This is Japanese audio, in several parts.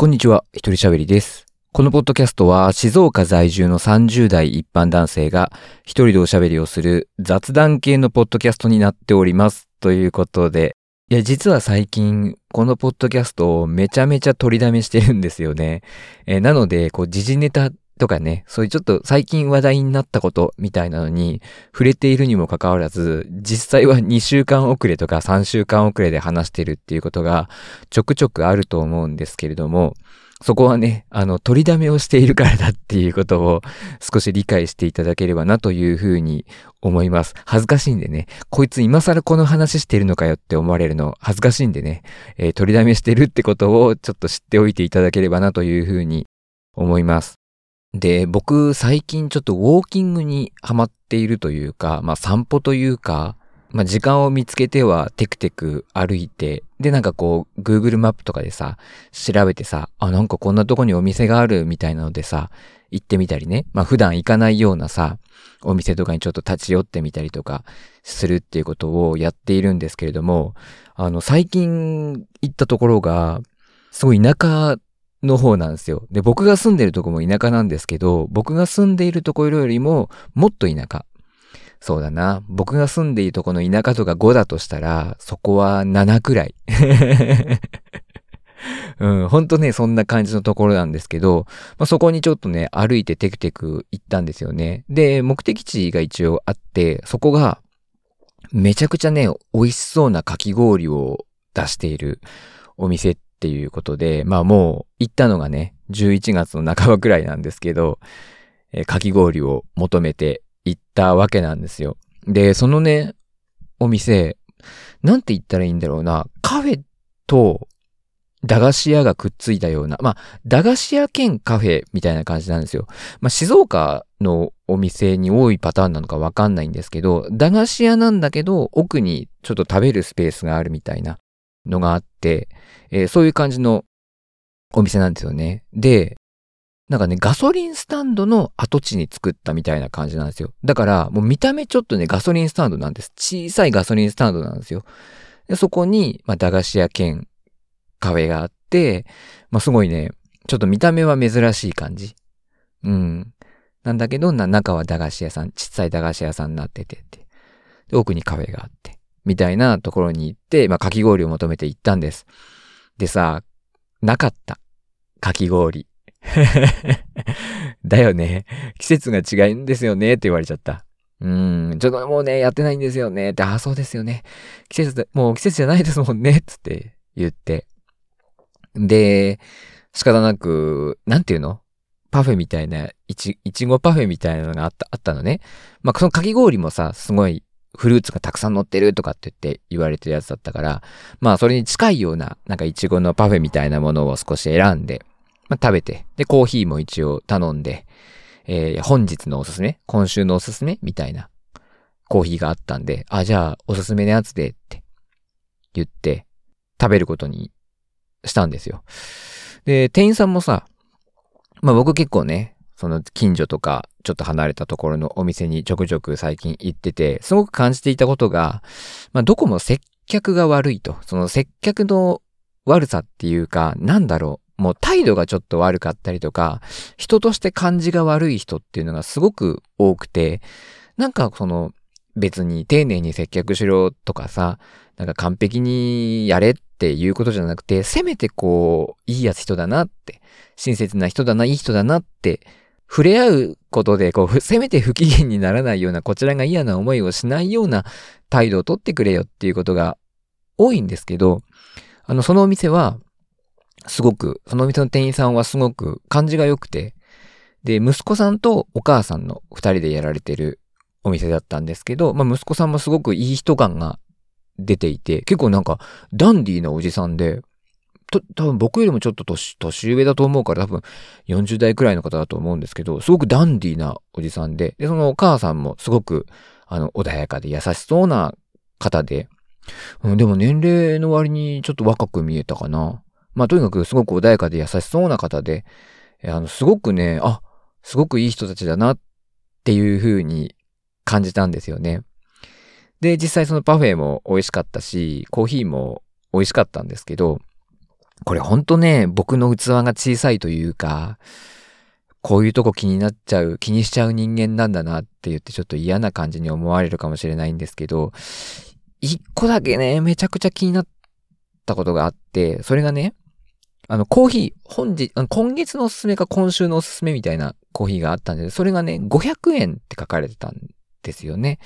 こんにちは、一人喋りです。このポッドキャストは静岡在住の30代一般男性が一人でおしゃべりをする雑談系のポッドキャストになっております。ということで、いや、実は最近、このポッドキャストをめちゃめちゃ取りだめしてるんですよね。えーなので、こう、時事ネタとかね、そういうちょっと最近話題になったことみたいなのに触れているにもかかわらず、実際は2週間遅れとか3週間遅れで話してるっていうことがちょくちょくあると思うんですけれども、そこはね、あの、取りだめをしているからだっていうことを少し理解していただければなというふうに思います。恥ずかしいんでね、こいつ今更この話してるのかよって思われるの恥ずかしいんでね、えー取りだめしてるってことをちょっと知っておいていただければなというふうに思います。で、僕最近ちょっとウォーキングにハマっているというか、まあ散歩というか、まあ時間を見つけてはテクテク歩いて、でなんかこう Google マップとかでさ、調べてさ、あ、なんかこんなとこにお店があるみたいなのでさ、行ってみたりね。まあ普段行かないようなさ、お店とかにちょっと立ち寄ってみたりとかするっていうことをやっているんですけれども、あの最近行ったところが、すごい田舎の方なんですよ。で、僕が住んでるとこも田舎なんですけど、僕が住んでいるところよりももっと田舎。そうだな。僕が住んでいるとこの田舎とか5だとしたら、そこは7くらい。うん、ほんとね、そんな感じのところなんですけど、まあ、そこにちょっとね、歩いてテクテク行ったんですよね。で、目的地が一応あって、そこが、めちゃくちゃね、美味しそうなかき氷を出しているお店っていうことで、まあもう行ったのがね、11月の半ばくらいなんですけど、えーかき氷を求めて行ったわけなんですよ。で、そのね、お店、なんて言ったらいいんだろうな、カフェと駄菓子屋がくっついたような、まあ、駄菓子屋兼カフェみたいな感じなんですよ。まあ、静岡のお店に多いパターンなのかわかんないんですけど、駄菓子屋なんだけど、奥にちょっと食べるスペースがあるみたいなのがあって、えーそういう感じのお店なんですよね。で、なんかね、ガソリンスタンドの跡地に作ったみたいな感じなんですよ。だから、もう見た目ちょっとね、ガソリンスタンドなんです。小さいガソリンスタンドなんですよ。でそこに、まあ、駄菓子屋兼カフェがあって、まあ、すごいね、ちょっと見た目は珍しい感じ。うん。なんだけど、中は駄菓子屋さん、小さい駄菓子屋さんになっててって。奥にカフェがあって。みたいなところに行って、まあ、かき氷を求めて行ったんです。でさ、なかった。かき氷。だよね。季節が違うんですよねって言われちゃった。うん、ちょっともうね、やってないんですよねって、ああ、そうですよね。季節だ、もう季節じゃないですもんね、つって言って。で、仕方なく、なんていうの？パフェみたいな、いち、いちごパフェみたいなのがあった、あったのね。まあ、そのかき氷もさ、すごいフルーツがたくさん乗ってるとかって言って言われてるやつだったから、まあ、それに近いような、なんかいちごのパフェみたいなものを少し選んで、まあ、食べて、で、コーヒーも一応頼んで、えー本日のおすすめ今週のおすすめみたいなコーヒーがあったんで、あ、じゃあ、おすすめのやつでって言って、食べることにしたんですよ。で、店員さんもさ、まあ僕結構ね、その近所とか、ちょっと離れたところのお店にちょくちょく最近行ってて、すごく感じていたことが、まあどこも接客が悪いと。その接客の悪さっていうか、なんだろう。もう態度がちょっと悪かったりとか、人として感じが悪い人っていうのがすごく多くて、なんかその別に丁寧に接客しろとかさ、なんか完璧にやれっていうことじゃなくて、せめてこう、いいやつ人だなって、親切な人だな、いい人だなって、触れ合うことで、こう、せめて不機嫌にならないような、こちらが嫌な思いをしないような態度をとってくれよっていうことが多いんですけど、あの、そのお店は、すごく、そのお店の店員さんはすごく感じが良くて、で、息子さんとお母さんの二人でやられてるお店だったんですけど、まあ息子さんもすごくいい人感が出ていて、結構なんかダンディーなおじさんで、と、多分僕よりもちょっと年、年上だと思うから多分40代くらいの方だと思うんですけど、すごくダンディーなおじさんで、で、そのお母さんもすごく、あの、穏やかで優しそうな方で、うん、でも年齢の割にちょっと若く見えたかな。まあとにかくすごく穏やかで優しそうな方で、あの、すごくね、あ、すごくいい人たちだなっていう風に感じたんですよね。で、実際そのパフェも美味しかったし、コーヒーも美味しかったんですけど、これほんとね、僕の器が小さいというか、こういうとこ気になっちゃう、気にしちゃう人間なんだなって言ってちょっと嫌な感じに思われるかもしれないんですけど、一個だけね、めちゃくちゃ気になったことがあって、それがね、あの、コーヒー、本日、今月のおすすめか今週のおすすめみたいなコーヒーがあったんで、それがね、500円って書かれてたんですよね。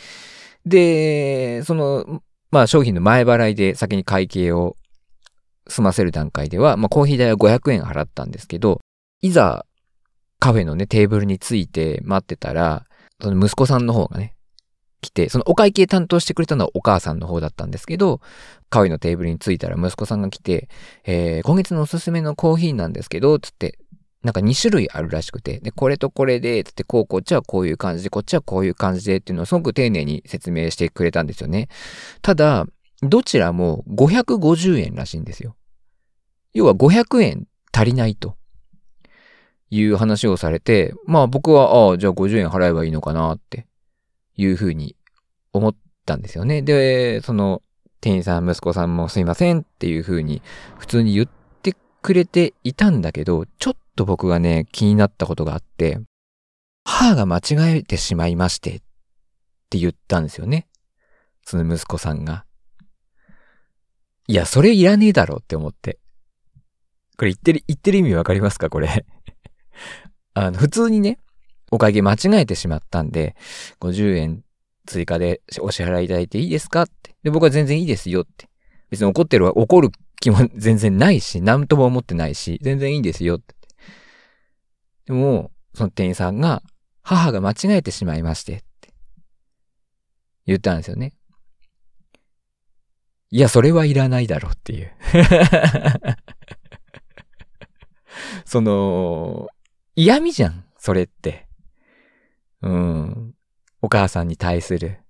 で、その、まあ商品の前払いで先に会計を済ませる段階では、まあコーヒー代は500円払ったんですけど、いざカフェのね、テーブルについて待ってたら、その息子さんの方がね、来て、そのお会計担当してくれたのはお母さんの方だったんですけど、カフェのテーブルに着いたら息子さんが来て、えー、今月のおすすめのコーヒーなんですけど、つって、なんか2種類あるらしくて、で、これとこれで、つって、こう、こっちはこういう感じで、こっちはこういう感じでっていうのをすごく丁寧に説明してくれたんですよね。ただ、どちらも550円らしいんですよ。要は500円足りないという話をされて、まあ僕は、ああ、じゃあ50円払えばいいのかなっていうふうに思ったんですよね。で、その店員さん、息子さんもすいませんっていうふうに普通に言ってくれていたんだけど、ちょっと僕がね、気になったことがあって、母が間違えてしまいましてって言ったんですよね。その息子さんが。いや、それいらねえだろって思って。これ言ってる、言ってる意味わかりますか？これ あの、普通にね、お会計間違えてしまったんで、50円追加でお支払いいただいていいですか？って。で、僕は全然いいですよって。別に怒ってるは、怒る気も全然ないし、何とも思ってないし、全然いいですよって。でも、その店員さんが、母が間違えてしまいまして、って言ったんですよね。いや、それはいらないだろうっていう その、嫌味じゃん、それって。うん。お母さんに対する。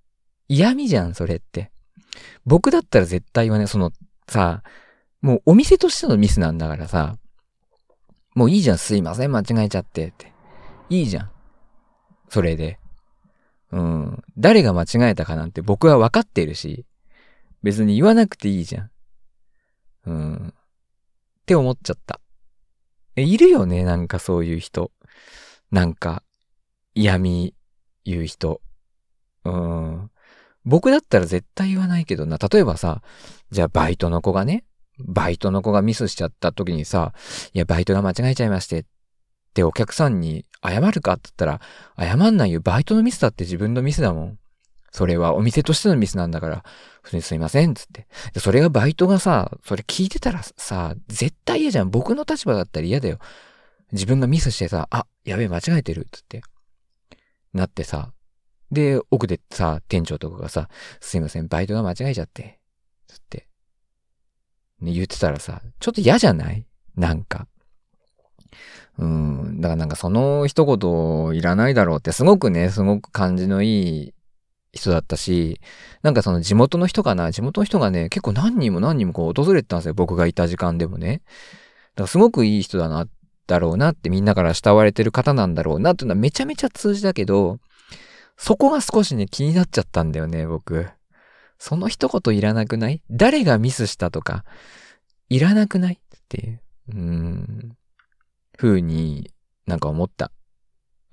嫌味じゃん、それって。僕だったら絶対はね、その、さ、もうお店としてのミスなんだからさ、もういいじゃん、すいません、間違えちゃってって。いいじゃん。それで。うん。誰が間違えたかなんて僕は分かってるし、別に言わなくていいじゃん。うん。って思っちゃった。えいるよね、なんかそういう人。なんか、嫌味言う人。うん。僕だったら絶対言わないけどな。例えばさ、じゃあバイトの子がね、バイトの子がミスしちゃった時にさ、いや、バイトが間違えちゃいましてってお客さんに謝るかって言ったら、謝んないよ。バイトのミスだって自分のミスだもん。それはお店としてのミスなんだから、普通にすいません、つって。で、それがバイトがさ、それ聞いてたらさ、絶対嫌じゃん。僕の立場だったら嫌だよ。自分がミスしてさ、あ、やべえ、間違えてる、つって。なってさ。で、奥でさ、店長とかがさ、すいません、バイトが間違えちゃって、つって。ね、言ってたらさ、ちょっと嫌じゃない？なんか。うん。だからなんかその一言いらないだろうってすごくね、すごく感じのいい人だったし、なんかその地元の人かな？地元の人がね、結構何人も何人もこう訪れてたんですよ。僕がいた時間でもね。だからすごくいい人だな、だろうなってみんなから慕われてる方なんだろうなっていうのはめちゃめちゃ通じだけど、そこが少しね、気になっちゃったんだよね、僕。その一言いらなくない？誰がミスしたとか、いらなくないっていう、うーん、風になんか思った。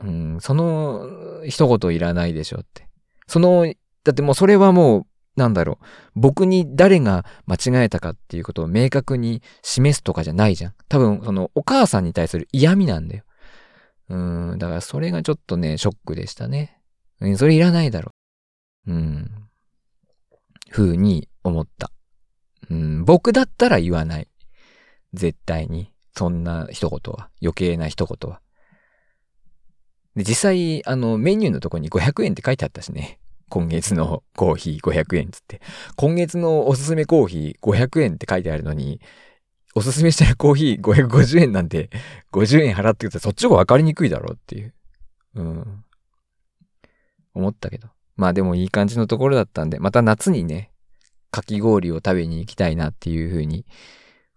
うん、その一言いらないでしょって。その、だってもうそれはもう、なんだろう。僕に誰が間違えたかっていうことを明確に示すとかじゃないじゃん。多分、そのお母さんに対する嫌味なんだよ。うん、だからそれがちょっとね、ショックでしたね。うんそれいらないだろ。ううん。風に思った。うん、僕だったら言わない。絶対に。そんな一言は。余計な一言は。で、実際、あの、メニューのとこに500円って書いてあったしね。今月のコーヒー500円つって。今月のおすすめコーヒー500円って書いてあるのに、おすすめしてるコーヒー550円なんて50円払ってくたらそっちの方が分かりにくいだろうっていう。うん。思ったけど。まあでもいい感じのところだったんで、また夏にね、かき氷を食べに行きたいなっていうふうに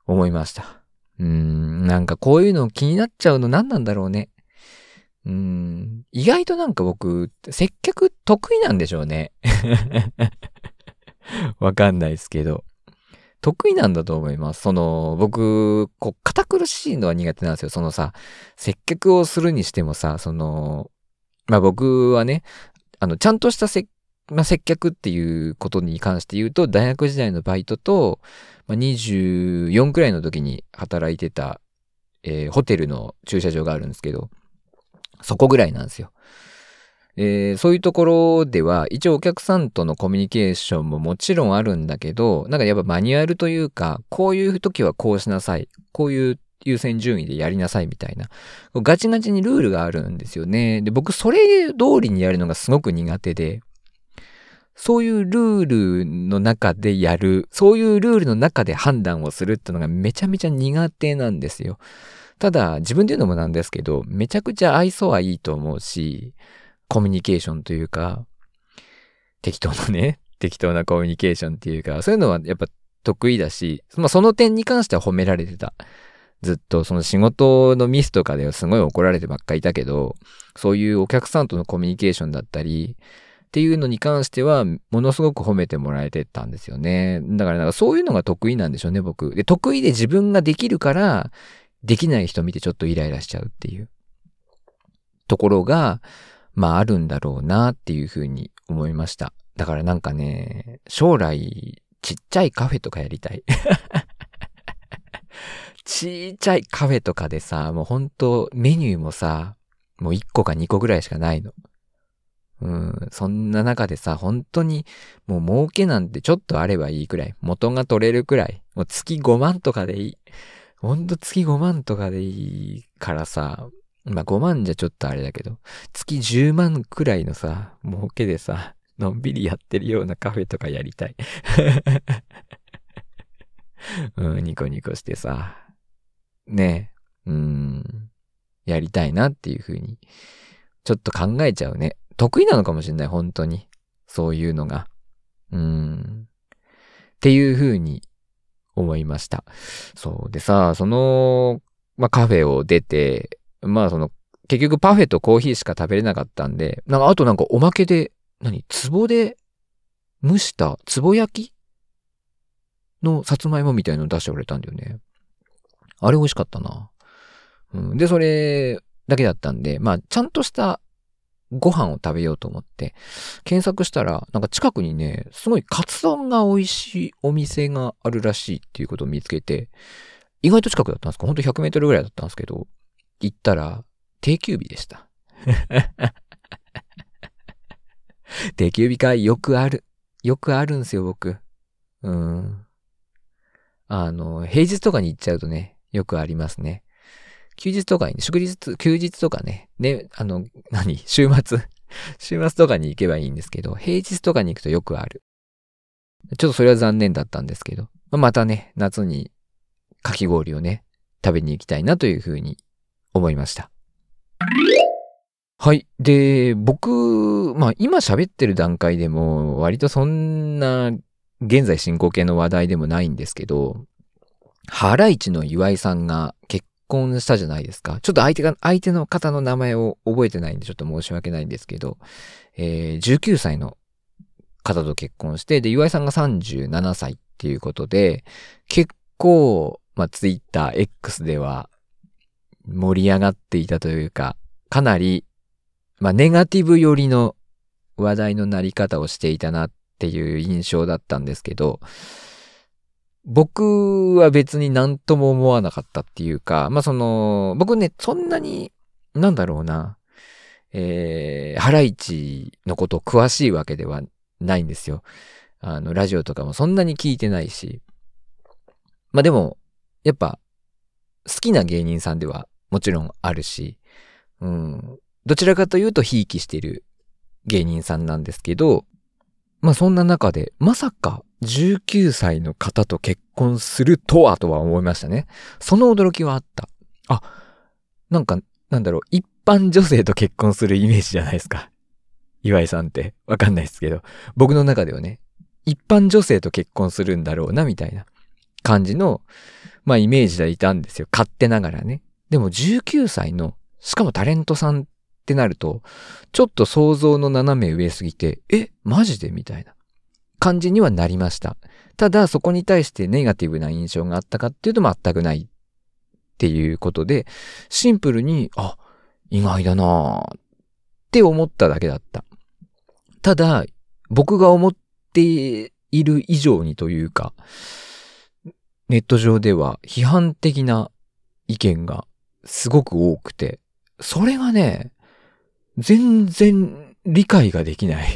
思いました。うーん、なんかこういうの気になっちゃうの何なんだろうね。うん。意外となんか僕、接客得意なんでしょうね。わかんないですけど。得意なんだと思います。その、僕、こう、堅苦しいのは苦手なんですよ。そのさ、接客をするにしてもさ、その、まあ僕はね、あの、ちゃんとした接まあ、接客っていうことに関して言うと、大学時代のバイトと、まあ、24くらいの時に働いてた、えー、ホテルの駐車場があるんですけど、そこぐらいなんですよ。えー、そういうところでは、一応お客さんとのコミュニケーションももちろんあるんだけど、なんかやっぱマニュアルというか、こういう時はこうしなさい。こういう優先順位でやりなさいみたいな。ガチガチにルールがあるんですよね。で、僕それ通りにやるのがすごく苦手で、そういうルールの中でやる、そういうルールの中で判断をするっていうのがめちゃめちゃ苦手なんですよ。ただ、自分で言うのもなんですけど、めちゃくちゃ愛想はいいと思うし、コミュニケーションというか、適当なね、適当なコミュニケーションっていうか、そういうのはやっぱ得意だし、まあその点に関しては褒められてた。ずっとその仕事のミスとかではすごい怒られてばっかりいたけど、そういうお客さんとのコミュニケーションだったり、っていうのに関しては、ものすごく褒めてもらえてたんですよね。だからなんかそういうのが得意なんでしょうね、僕。で、得意で自分ができるから、できない人見てちょっとイライラしちゃうっていうところが、まああるんだろうなっていうふうに思いました。だからなんかね、将来、ちっちゃいカフェとかやりたい。ちっちゃいカフェとかでさ、もうほんとメニューもさ、もう1個か2個ぐらいしかないの。うん、そんな中でさ、本当にもう儲けなんてちょっとあればいいくらい。元が取れるくらい。もう月5万とかでいい。ほんと月5万とかでいいからさ、まあ5万じゃちょっとあれだけど、月10万くらいのさ、儲けでさ、のんびりやってるようなカフェとかやりたい。うん、ニコニコしてさ、ねえ、うん、やりたいなっていうふうに、ちょっと考えちゃうね。得意なのかもしれない、本当に。そういうのが。うん。っていう風に思いました。そう。でさ、その、まあ、カフェを出て、まあその、結局パフェとコーヒーしか食べれなかったんで、なんかあとなんかおまけで、何壺で蒸した壺焼きのさつまいもみたいの出してくれたんだよね。あれ美味しかったな。うん、で、それだけだったんで、まあちゃんとしたご飯を食べようと思って、検索したら、なんか近くにね、すごいカツ丼が美味しいお店があるらしいっていうことを見つけて、意外と近くだったんですか？ほんと100メートルぐらいだったんですけど、行ったら、定休日でした。定休日会よくある。よくあるんですよ、僕。うん。あの、平日とかに行っちゃうとね、よくありますね。休日とかに、祝日、休日とかね、ね、あの、何？週末？週末とかに行けばいいんですけど、平日とかに行くとよくある。ちょっとそれは残念だったんですけど、またね、夏にかき氷をね、食べに行きたいなというふうに思いました。はい。で、僕、まあ今喋ってる段階でも割とそんな現在進行形の話題でもないんですけど、ハライチの岩井さんが結婚したじゃないですか。ちょっと相手が、相手の方の名前を覚えてないんでちょっと申し訳ないんですけど、えー、19歳の方と結婚して、で、岩井さんが37歳っていうことで、結構、まあ、ツイッター X では盛り上がっていたというか、かなり、まあ、ネガティブ寄りの話題のなり方をしていたなっていう印象だったんですけど、僕は別に何とも思わなかったっていうか、まあ、その、僕ね、そんなに、なんだろうな、えー、ハライチのこと詳しいわけではないんですよ。あの、ラジオとかもそんなに聞いてないし。まあ、でも、やっぱ、好きな芸人さんではもちろんあるし、うん、どちらかというと、ひいきしてる芸人さんなんですけど、まあそんな中で、まさか19歳の方と結婚するとはとは思いましたね。その驚きはあった。あ、なんか、なんだろう、一般女性と結婚するイメージじゃないですか。岩井さんって。わかんないですけど。僕の中ではね、一般女性と結婚するんだろうな、みたいな感じの、まあイメージでいたんですよ。勝手ながらね。でも19歳の、しかもタレントさんってなると、ちょっと想像の斜め上すぎて、え、マジで？みたいな。感じにはなりました。ただ、そこに対してネガティブな印象があったかっていうと全くないっていうことで、シンプルに、あ、意外だなって思っただけだった。ただ、僕が思っている以上にというか、ネット上では批判的な意見がすごく多くて、それがね、全然理解ができない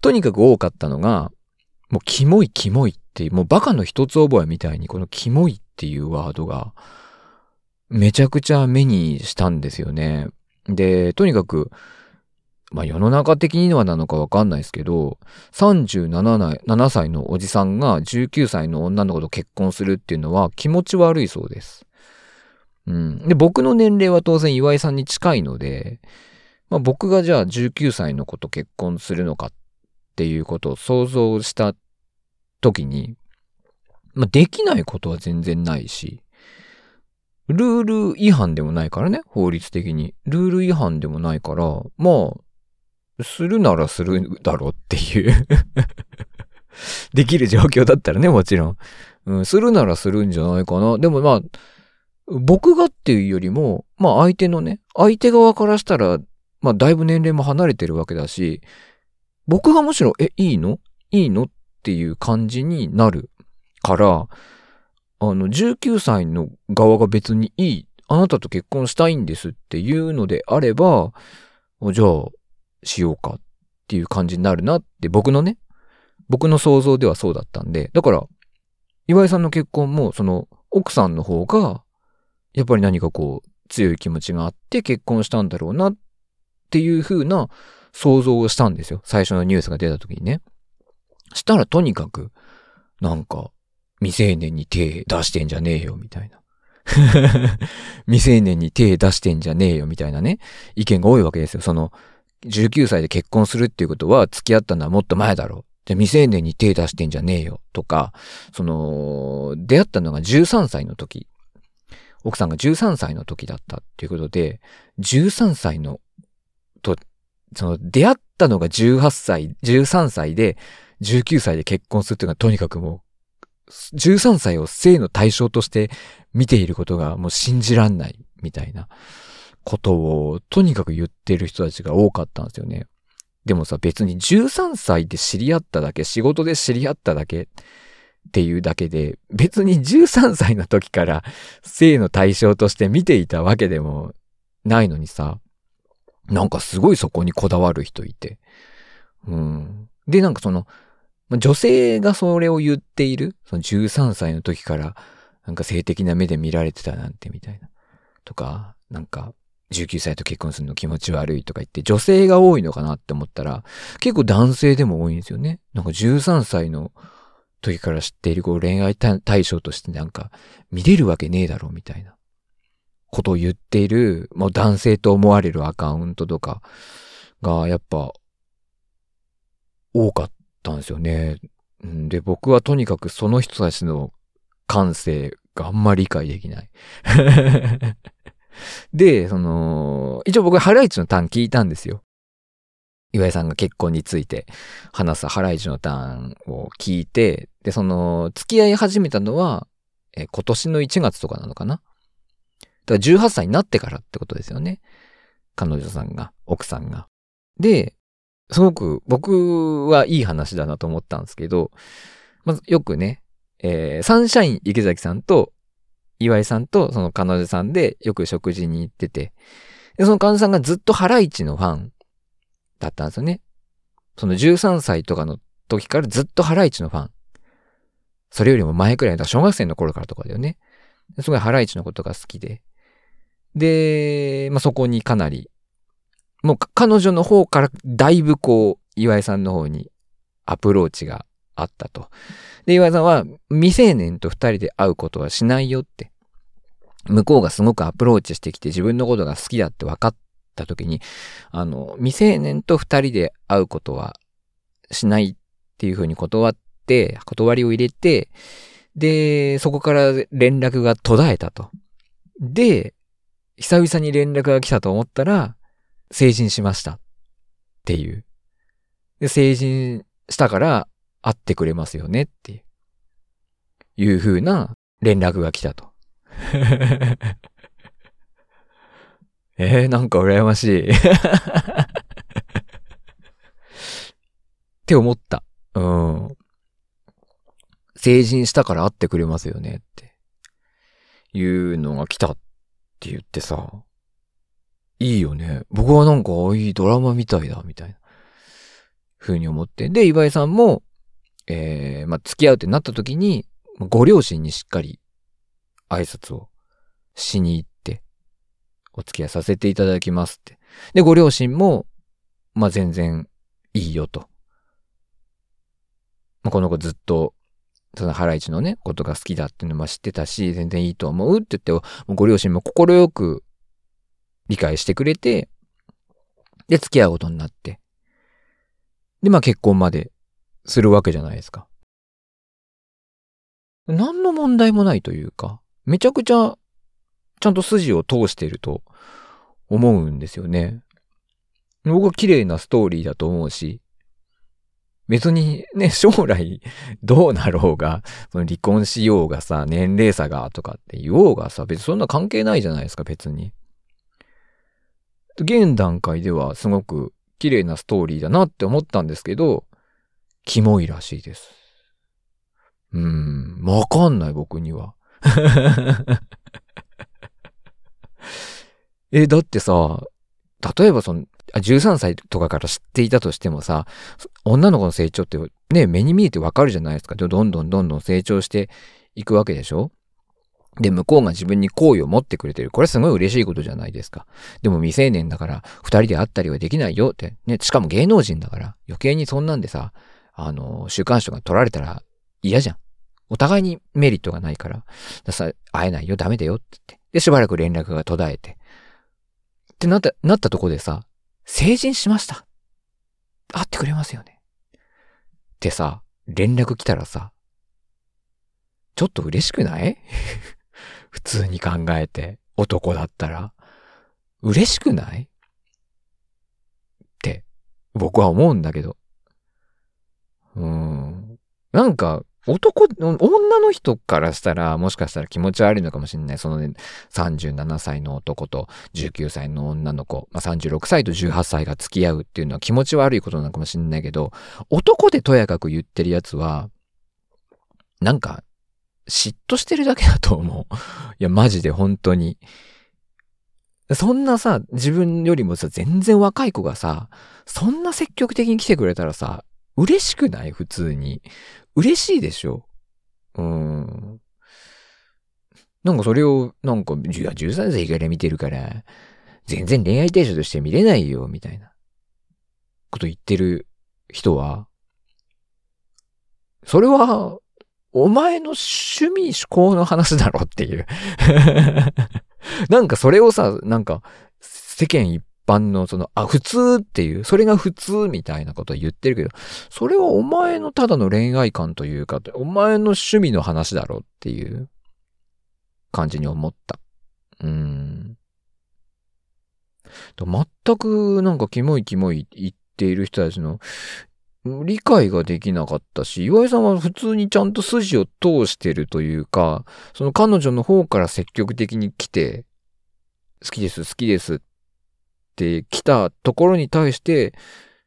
とにかく多かったのが、もうキモいキモいっていう、もうバカの一つ覚えみたいにこのキモいっていうワードがめちゃくちゃ目にしたんですよね。で、とにかく、まあ世の中的にはなのかわかんないですけど、37歳のおじさんが19歳の女の子と結婚するっていうのは気持ち悪いそうです。うん。で、僕の年齢は当然岩井さんに近いので、まあ僕がじゃあ19歳の子と結婚するのかっていうことを想像した時に、まあできないことは全然ないし、ルール違反でもないからね、法律的に。ルール違反でもないから、まあ、するならするだろうっていう できる状況だったらね、もちろん。うん、するならするんじゃないかな。でもまあ、僕がっていうよりも、まあ相手のね、相手側からしたら、まあだいぶ年齢も離れてるわけだし、僕がむしろ、え、いいの？いいの？っていう感じになるから、あの、19歳の側が別にいい、あなたと結婚したいんですっていうのであれば、じゃあ、しようかっていう感じになるなって僕のね、僕の想像ではそうだったんで、だから、岩井さんの結婚も、その、奥さんの方が、やっぱり何かこう、強い気持ちがあって結婚したんだろうなっっていう風な想像をしたんですよ。最初のニュースが出た時にね。したらとにかく、なんか、未成年に手出してんじゃねえよ、みたいな。未成年に手出してんじゃねえよ、みたいなね、意見が多いわけですよ。その、19歳で結婚するっていうことは付き合ったのはもっと前だろう。じゃ未成年に手出してんじゃねえよ。とか、その、出会ったのが13歳の時。奥さんが13歳の時だったっていうことで、13歳の、と、その、出会ったのが18歳、13歳で、19歳で結婚するっていうのはとにかくもう13歳を性の対象として見ていることがもう信じらんないみたいなことをとにかく言ってる人たちが多かったんですよね。でもさ、別に13歳で知り合っただけ、仕事で知り合っただけっていうだけで、別に13歳の時から性の対象として見ていたわけでもないのにさ、なんかすごいそこにこだわる人いて。うん。で、なんかその、女性がそれを言っている、その13歳の時からなんか性的な目で見られてたなんてみたいな。とか、なんか19歳と結婚するの気持ち悪いとか言って女性が多いのかなって思ったら結構男性でも多いんですよね。なんか13歳の時から知っているこう恋愛対象としてなんか見れるわけねえだろうみたいなことを言っているもう男性と思われるアカウントとかがやっぱ多かったんですよね。で、僕はとにかくその人たちの感性があんまり理解できない。で、その、一応僕ハライチのターン聞いたんですよ。岩井さんが結婚について話すハライチのターンを聞いて、で、その、付き合い始めたのは、え今年の1月とかなのかなだから18歳になってからってことですよね。彼女さんが、奥さんが。で、すごく僕はいい話だなと思ったんですけど、まずよくね、えー、サンシャイン池崎さんと岩井さんとその彼女さんでよく食事に行ってて、でその彼女さんがずっとハライチのファンだったんですよね。その13歳とかの時からずっとハライチのファン。それよりも前くらいだ、小学生の頃からとかだよね。すごいハライチのことが好きで。で、まあ、そこにかなりもう彼女の方からだいぶこう、岩井さんの方にアプローチがあったと。で、岩井さんは未成年と二人で会うことはしないよって。向こうがすごくアプローチしてきて自分のことが好きだって分かった時に、あの、未成年と二人で会うことはしないっていうふうに断って、断りを入れて、で、そこから連絡が途絶えたと。で、久々に連絡が来たと思ったら、成人しましたっていう。で、成人したから会ってくれますよねっていう風な連絡が来たと。えー、なんか羨ましい。って思った。うん。成人したから会ってくれますよねっていうのが来たって言ってさ、いいよね。僕はなんか、いいドラマみたいだ、みたいな。ふうに思って。で、岩井さんも、えー、まあ、付き合うってなった時に、ご両親にしっかり挨拶をしに行って、お付き合いさせていただきますって。で、ご両親も、まあ、全然いいよと。まあ、この子ずっと、そのハライチのね、ことが好きだっていうのも知ってたし、全然いいと思うって言って、ご両親も快く理解してくれて、で、付き合うことになって。で、まあ結婚までするわけじゃないですか。何の問題もないというか、めちゃくちゃ、ちゃんと筋を通してると思うんですよね。僕は綺麗なストーリーだと思うし、別にね、将来どうなろうが、その離婚しようがさ、年齢差がとかって言おうがさ、別にそんな関係ないじゃないですか、別に。現段階ではすごく綺麗なストーリーだなって思ったんですけど、キモいらしいです。うーん、わかんない僕には。え、だってさ、例えばその、13歳とかから知っていたとしてもさ、女の子の成長ってね、目に見えてわかるじゃないですか。どんどんどんどん成長していくわけでしょ？で、向こうが自分に好意を持ってくれてる。これすごい嬉しいことじゃないですか。でも未成年だから、二人で会ったりはできないよって。ね、しかも芸能人だから、余計にそんなんでさ、あの、週刊誌が取られたら嫌じゃん。お互いにメリットがないから、ださ会えないよ、ダメだよって言って。で、しばらく連絡が途絶えて。ってなった、なったとこでさ、成人しました。会ってくれますよね。ってさ、連絡来たらさ、ちょっと嬉しくない？普通に考えて、男だったら。嬉しくない？って、僕は思うんだけど。うーん。なんか、男、女の人からしたら、もしかしたら気持ち悪いのかもしれない。そのね、37歳の男と19歳の女の子、まあ、36歳と18歳が付き合うっていうのは気持ち悪いことなのかもしれないけど、男でとやかく言ってるやつは、なんか、嫉妬してるだけだと思う。いや、マジで本当に。そんなさ、自分よりもさ、全然若い子がさ、そんな積極的に来てくれたらさ、嬉しくない？普通に。嬉しいでしょ？うん。なんかそれを、なんか、いや、13歳から見てるから、全然恋愛対象として見れないよ、みたいな、こと言ってる人は、それは、お前の趣味思考の話だろっていう。なんかそれをさ、なんか世間一般のその、あ、普通っていう、それが普通みたいなこと言ってるけど、それはお前のただの恋愛観というか、お前の趣味の話だろうっていう感じに思った。うん。全くなんかキモいキモい言っている人たちの理解ができなかったし、岩井さんは普通にちゃんと筋を通してるというか、その彼女の方から積極的に来て、好きです、好きですって来たところに対して、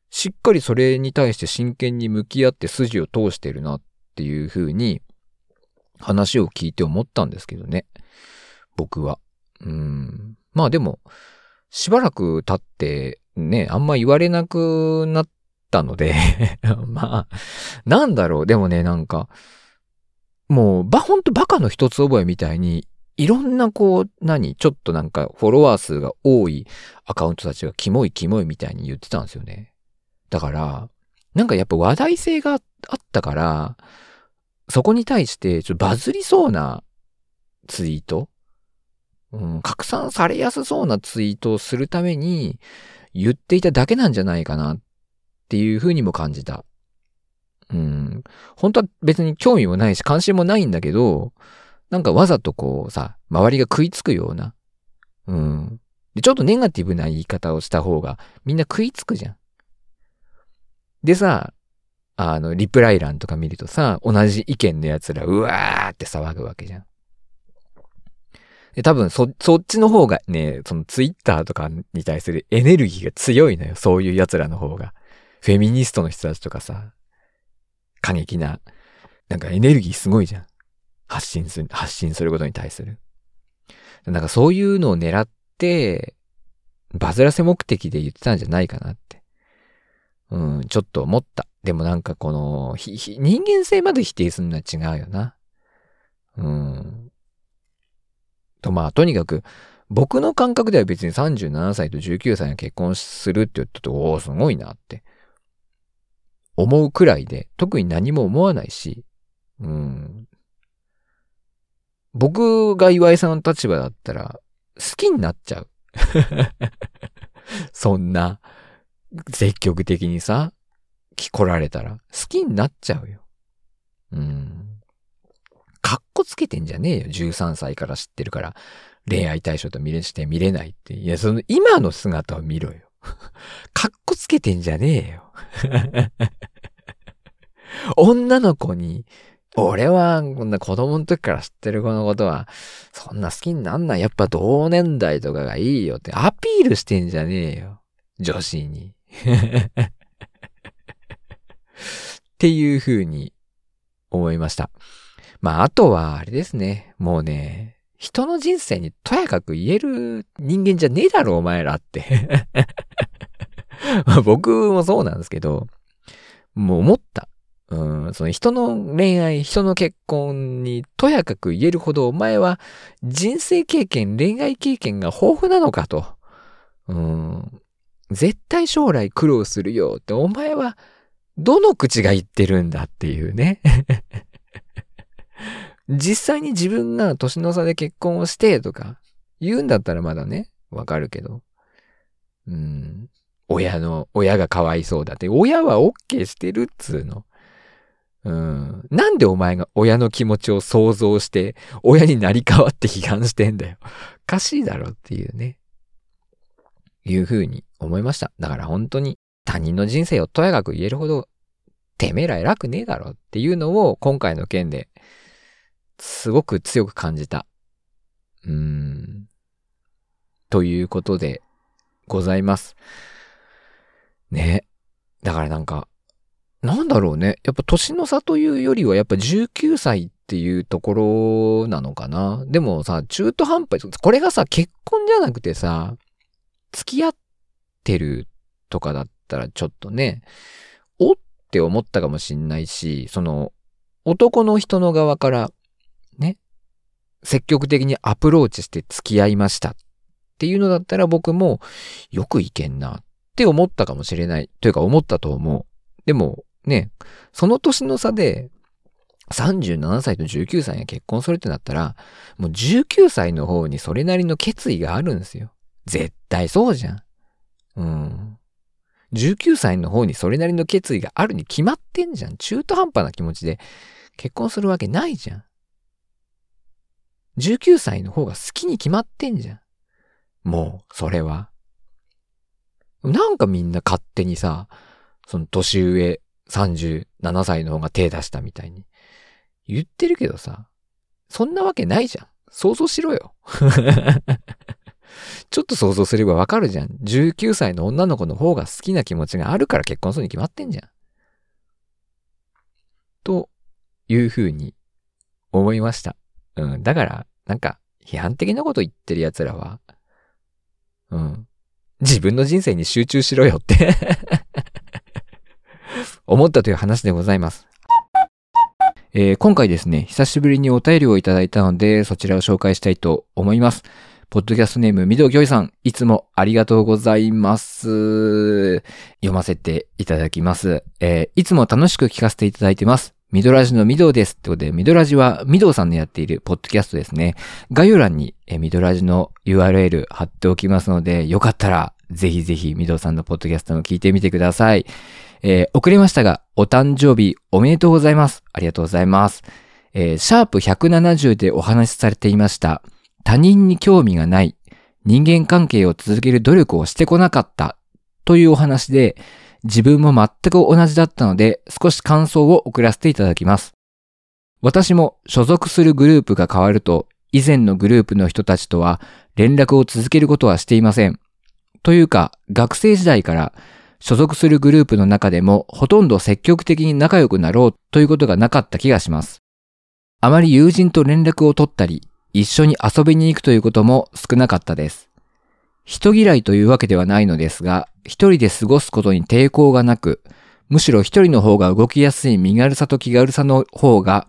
しっかりそれに対して真剣に向き合って筋を通してるなっていうふうに話を聞いて思ったんですけどね。僕は。うん。まあでも、しばらく経ってね、あんま言われなくなっったので まあ、なんだろう。でもね、なんか、もう、ば、ほんとバカの一つ覚えみたいに、いろんなこう、何ちょっとなんかフォロワー数が多いアカウントたちがキモいキモいみたいに言ってたんですよね。だから、なんかやっぱ話題性があったから、そこに対してちょっとバズりそうなツイート、うん、拡散されやすそうなツイートをするために言っていただけなんじゃないかなっていう風にも感じた。うん。本当は別に興味もないし関心もないんだけど、なんかわざとこうさ、周りが食いつくような。うん。で、ちょっとネガティブな言い方をした方がみんな食いつくじゃん。でさ、あの、リプライ欄とか見るとさ、同じ意見の奴ら、うわーって騒ぐわけじゃん。で、多分そ、そっちの方がね、そのツイッターとかに対するエネルギーが強いのよ。そういう奴らの方が。フェミニストの人たちとかさ、過激な、なんかエネルギーすごいじゃん。発信する、発信することに対する。なんかそういうのを狙って、バズらせ目的で言ってたんじゃないかなって。うん、ちょっと思った。でもなんかこの、人間性まで否定するのは違うよな。うん。と、まあ、とにかく、僕の感覚では別に37歳と19歳が結婚するって言ったと、おお、すごいなって。思うくらいで、特に何も思わないし、うん。僕が岩井さんの立場だったら、好きになっちゃう。そんな、積極的にさ、来られたら、好きになっちゃうよ。うん。かっこつけてんじゃねえよ。13歳から知ってるから。恋愛対象と見れして見れないって。いや、その今の姿を見ろよ。かっこつけてんじゃねえよ。女の子に、俺はこんな子供の時から知ってる子のことは、そんな好きになんない。やっぱ同年代とかがいいよってアピールしてんじゃねえよ。女子に。っていう風に思いました。まあ、あとは、あれですね。もうね、人の人生にとやかく言える人間じゃねえだろ、お前らって 僕もそうなんですけど、もう思った。うん、その人の恋愛、人の結婚にとやかく言えるほどお前は人生経験、恋愛経験が豊富なのかと。うん、絶対将来苦労するよってお前はどの口が言ってるんだっていうね 実際に自分が年の差で結婚をしてとか言うんだったらまだね、わかるけど。うん。親の、親がかわいそうだって。親は OK してるっつうの。うん。なんでお前が親の気持ちを想像して、親になり変わって批判してんだよ。おかしいだろっていうね。いうふうに思いました。だから本当に他人の人生をとやかく言えるほど、てめえら偉くねえだろっていうのを今回の件ですごく強く感じた。うーん。ということでございます。ね。だからなんか、なんだろうね。やっぱ年の差というよりはやっぱ19歳っていうところなのかな。でもさ、中途半端、これがさ、結婚じゃなくてさ、付き合ってるとかだったらちょっとね、おって思ったかもしんないし、その、男の人の側からね、積極的にアプローチして付き合いましたっていうのだったら僕もよくいけんなって思ったかもしれない。というか思ったと思う。でもね、その年の差で37歳と19歳が結婚するってなったら、もう19歳の方にそれなりの決意があるんですよ。絶対そうじゃん。うん。19歳の方にそれなりの決意があるに決まってんじゃん。中途半端な気持ちで結婚するわけないじゃん。19歳の方が好きに決まってんじゃん。もう、それは。なんかみんな勝手にさ、その年上37歳の方が手出したみたいに言ってるけどさ、そんなわけないじゃん。想像しろよ。ちょっと想像すればわかるじゃん。19歳の女の子の方が好きな気持ちがあるから結婚するに決まってんじゃん。というふうに思いました。うん。だから、なんか、批判的なこと言ってる奴らは、うん。自分の人生に集中しろよって思ったという話でございます。えー、今回ですね、久しぶりにお便りをいただいたので、そちらを紹介したいと思います。ポッドキャストネーム、みどきょいさん、いつもありがとうございます。読ませていただきます。えー、いつも楽しく聞かせていただいてます。ミドラジのミドです。ってことで、ミドラジはミドさんのやっているポッドキャストですね。概要欄にミドラジの URL 貼っておきますので、よかったら、ぜひぜひミドさんのポッドキャストも聞いてみてください。えー、遅れましたが、お誕生日おめでとうございます。ありがとうございます。えー、シャープ170でお話しされていました。他人に興味がない。人間関係を続ける努力をしてこなかった。というお話で、自分も全く同じだったので少し感想を送らせていただきます。私も所属するグループが変わると以前のグループの人たちとは連絡を続けることはしていません。というか学生時代から所属するグループの中でもほとんど積極的に仲良くなろうということがなかった気がします。あまり友人と連絡を取ったり、一緒に遊びに行くということも少なかったです。人嫌いというわけではないのですが、一人で過ごすことに抵抗がなく、むしろ一人の方が動きやすい身軽さと気軽さの方が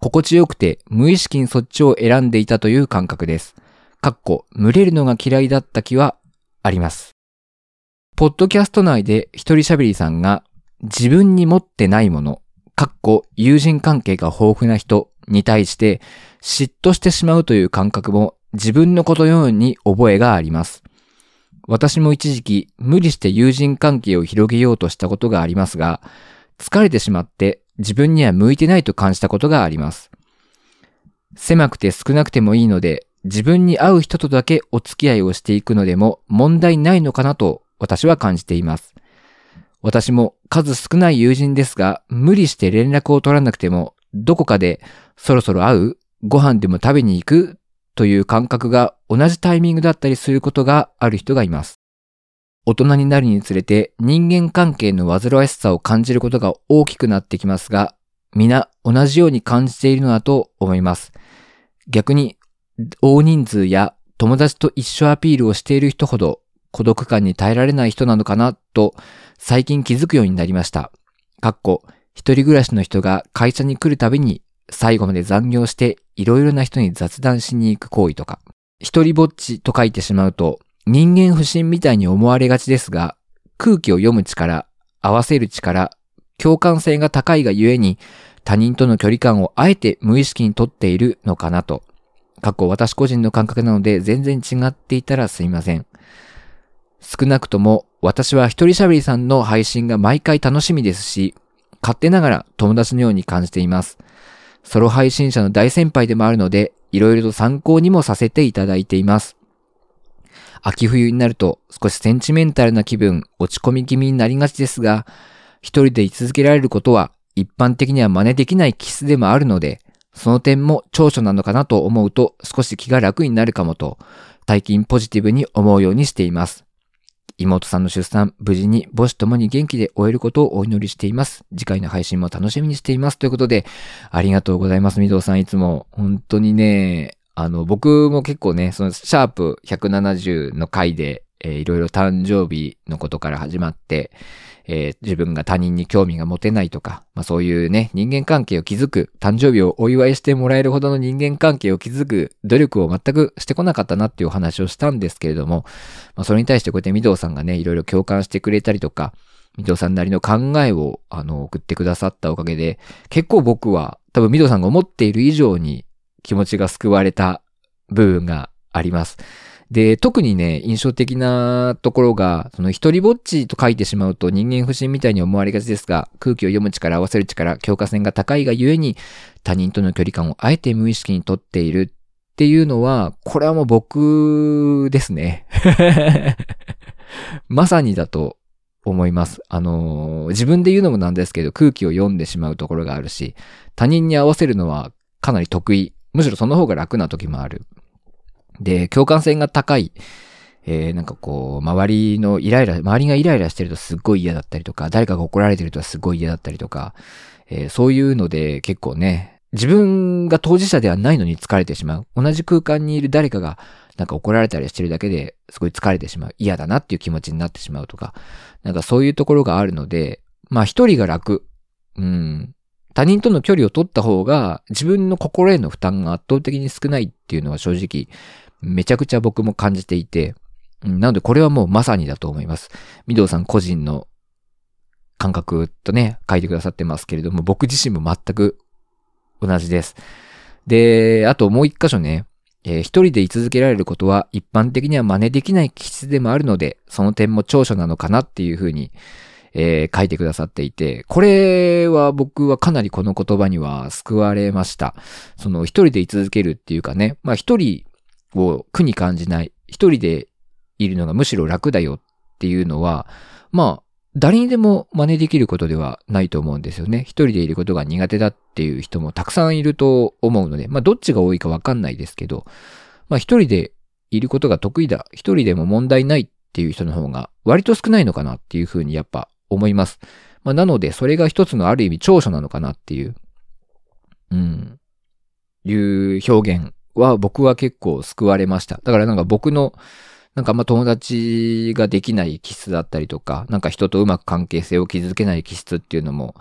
心地よくて無意識にそっちを選んでいたという感覚です。かっこ、群れるのが嫌いだった気はあります。ポッドキャスト内で一人喋りさんが自分に持ってないもの、かっこ友人関係が豊富な人に対して嫉妬してしまうという感覚も自分のことのように覚えがあります。私も一時期無理して友人関係を広げようとしたことがありますが、疲れてしまって自分には向いてないと感じたことがあります。狭くて少なくてもいいので、自分に合う人とだけお付き合いをしていくのでも問題ないのかなと私は感じています。私も数少ない友人ですが、無理して連絡を取らなくても、どこかでそろそろ会うご飯でも食べに行くという感覚が同じタイミングだったりすることがある人がいます。大人になるにつれて人間関係の煩わしさを感じることが大きくなってきますが、皆同じように感じているのだと思います。逆に大人数や友達と一緒アピールをしている人ほど孤独感に耐えられない人なのかなと最近気づくようになりました。かっこ、一人暮らしの人が会社に来るたびに最後まで残業していろいろな人に雑談しに行く行為とか。一人ぼっちと書いてしまうと人間不信みたいに思われがちですが、空気を読む力、合わせる力、共感性が高いがゆえに他人との距離感をあえて無意識にとっているのかなと。過去私個人の感覚なので全然違っていたらすいません。少なくとも私は一人喋りさんの配信が毎回楽しみですし、勝手ながら友達のように感じています。ソロ配信者の大先輩でもあるので、いろいろと参考にもさせていただいています。秋冬になると少しセンチメンタルな気分、落ち込み気味になりがちですが、一人で居続けられることは一般的には真似できない気質でもあるので、その点も長所なのかなと思うと少し気が楽になるかもと、最近ポジティブに思うようにしています。妹さんの出産、無事に母子ともに元気で終えることをお祈りしています。次回の配信も楽しみにしています。ということで、ありがとうございます。みどうさんいつも、本当にね、あの、僕も結構ね、その、シャープ170の回で、えー、いろいろ誕生日のことから始まって、えー、自分が他人に興味が持てないとか、まあそういうね、人間関係を築く、誕生日をお祝いしてもらえるほどの人間関係を築く努力を全くしてこなかったなっていうお話をしたんですけれども、まあそれに対してこうやって御堂さんがね、いろいろ共感してくれたりとか、御堂さんなりの考えを、あの、送ってくださったおかげで、結構僕は、多分御堂さんが思っている以上に気持ちが救われた部分があります。で、特にね、印象的なところが、その一人ぼっちと書いてしまうと人間不信みたいに思われがちですが、空気を読む力、合わせる力、強化線が高いがゆえに、他人との距離感をあえて無意識にとっているっていうのは、これはもう僕ですね。まさにだと思います。あの、自分で言うのもなんですけど、空気を読んでしまうところがあるし、他人に合わせるのはかなり得意。むしろその方が楽な時もある。で、共感性が高い。えー、なんかこう、周りのイライラ、周りがイライラしてるとすっごい嫌だったりとか、誰かが怒られてるとすっごい嫌だったりとか、えー、そういうので結構ね、自分が当事者ではないのに疲れてしまう。同じ空間にいる誰かがなんか怒られたりしてるだけですごい疲れてしまう。嫌だなっていう気持ちになってしまうとか、なんかそういうところがあるので、まあ一人が楽。うん。他人との距離を取った方が自分の心への負担が圧倒的に少ないっていうのは正直めちゃくちゃ僕も感じていて、なのでこれはもうまさにだと思います。御堂さん個人の感覚とね、書いてくださってますけれども、僕自身も全く同じです。で、あともう一箇所ね、えー、一人で居続けられることは一般的には真似できない気質でもあるので、その点も長所なのかなっていうふうに、えー、書いてくださっていて、これは僕はかなりこの言葉には救われました。その一人で居続けるっていうかね、まあ一人を苦に感じない。一人でいるのがむしろ楽だよっていうのは、まあ、誰にでも真似できることではないと思うんですよね。一人でいることが苦手だっていう人もたくさんいると思うので、まあどっちが多いかわかんないですけど、まあ一人でいることが得意だ、一人でも問題ないっていう人の方が割と少ないのかなっていうふうにやっぱ思います。まあなのでそれが一つのある意味長所なのかなっていう、うん、いう表現は僕は結構救われました。だからなんか僕のなんかあんま友達ができない気質だったりとか、なんか人とうまく関係性を築けない気質っていうのも、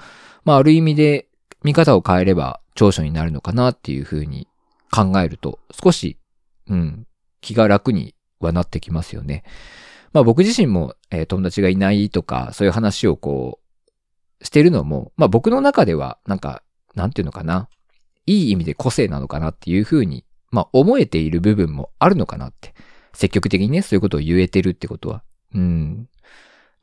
まあある意味で見方を変えれば長所になるのかなっていうふうに考えると、少し、うん、気が楽にはなってきますよね。まあ僕自身も、えー、友達がいないとか、そういう話をこう、してるのも、まあ僕の中では、なんか、なんていうのかな。いい意味で個性なのかなっていうふうに、まあ思えている部分もあるのかなって積極的にね、そういうことを言えてるってことは。うん。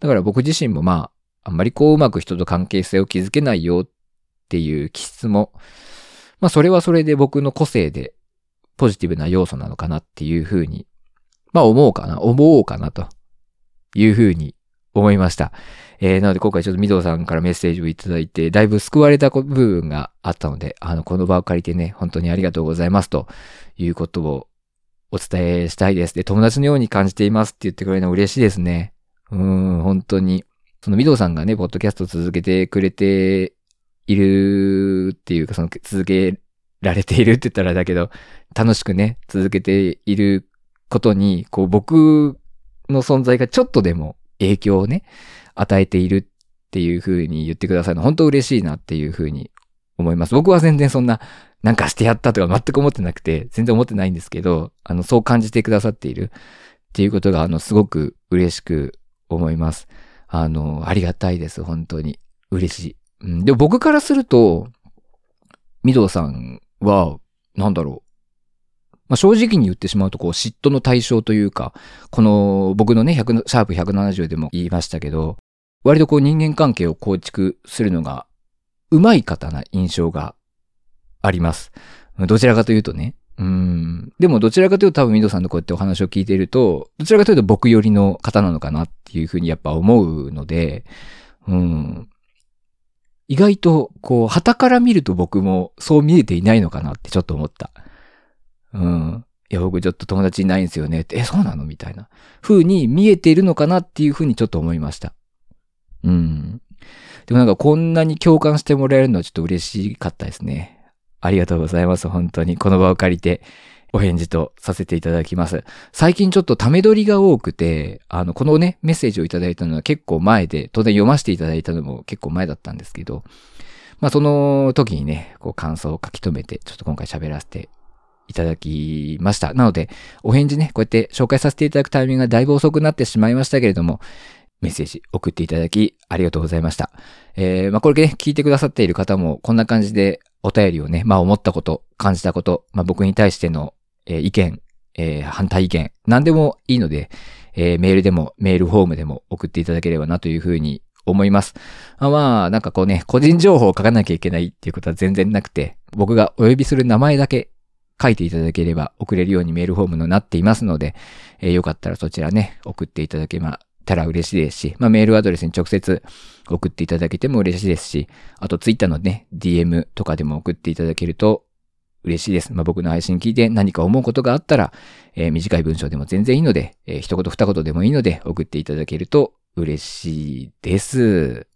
だから僕自身もまあ、あんまりこううまく人と関係性を築けないよっていう気質も、まあそれはそれで僕の個性でポジティブな要素なのかなっていうふうに、まあ思うかな、思おうかなというふうに思いました。えー、なので今回ちょっとミドさんからメッセージをいただいて、だいぶ救われた部分があったので、あの、この場を借りてね、本当にありがとうございますということをお伝えしたいです。で、友達のように感じていますって言ってくれるの嬉しいですね。うん、本当に。その、ミドさんがね、ポッドキャスト続けてくれているっていうか、その、続けられているって言ったらだけど、楽しくね、続けていることに、こう、僕の存在がちょっとでも影響をね、与えているっていう風に言ってくださるの、本当嬉しいなっていう風に思います。僕は全然そんななんかしてやったとか全く思ってなくて、全然思ってないんですけど、あの、そう感じてくださっているっていうことが、あの、すごく嬉しく思います。あの、ありがたいです、本当に。嬉しい。うん、でも僕からすると、ミドさんは、なんだろう。まあ、正直に言ってしまうと、こう、嫉妬の対象というか、この、僕のね、100、シャープ170でも言いましたけど、割とこう人間関係を構築するのが、うまい方な印象があります。どちらかというとね。うん。でもどちらかというと多分ミドさんのこうやってお話を聞いていると、どちらかというと僕寄りの方なのかなっていうふうにやっぱ思うので、うん。意外と、こう、旗から見ると僕もそう見えていないのかなってちょっと思った。うん。いや、僕ちょっと友達いないんですよねって、え、そうなの？みたいな。風に見えているのかなっていうふうにちょっと思いました。うん。でもなんかこんなに共感してもらえるのはちょっと嬉しかったですね。ありがとうございます。本当に。この場を借りて、お返事とさせていただきます。最近ちょっとため撮りが多くて、あの、このね、メッセージをいただいたのは結構前で、当然読ませていただいたのも結構前だったんですけど、まあその時にね、こう感想を書き留めて、ちょっと今回喋らせていただきました。なので、お返事ね、こうやって紹介させていただくタイミングがだいぶ遅くなってしまいましたけれども、メッセージ送っていただきありがとうございました。えー、まあこれね、聞いてくださっている方もこんな感じでお便りをね、まあ思ったこと、感じたこと、まあ僕に対しての、えー、意見、えー、反対意見、何でもいいので、えー、メールでもメールフォームでも送っていただければなというふうに思います。まあ、なんかこうね、個人情報を書かなきゃいけないっていうことは全然なくて、僕がお呼びする名前だけ書いていただければ送れるようにメールフォームのなっていますので、えー、よかったらそちらね、送っていただけまたら嬉しいですし、まあ、メールアドレスに直接送っていただけても嬉しいですし、あとツイッターのね、DM とかでも送っていただけると嬉しいです。まあ、僕の配信聞いて何か思うことがあったら、えー、短い文章でも全然いいので、えー、一言二言でもいいので送っていただけると嬉しいです。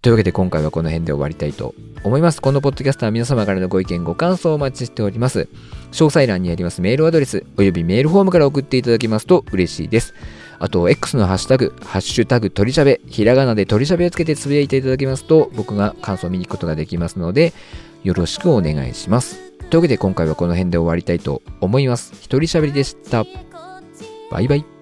というわけで今回はこの辺で終わりたいと思います。このポッドキャストは皆様からのご意見、ご感想をお待ちしております。詳細欄にありますメールアドレス、およびメールフォームから送っていただけますと嬉しいです。あと、X のハッシュタグ、ハッシュタグ、鳥しゃべ、ひらがなで鳥しゃべをつけてつぶやいていただけますと、僕が感想を見に行くことができますので、よろしくお願いします。というわけで今回はこの辺で終わりたいと思います。一人しゃべりでした。バイバイ。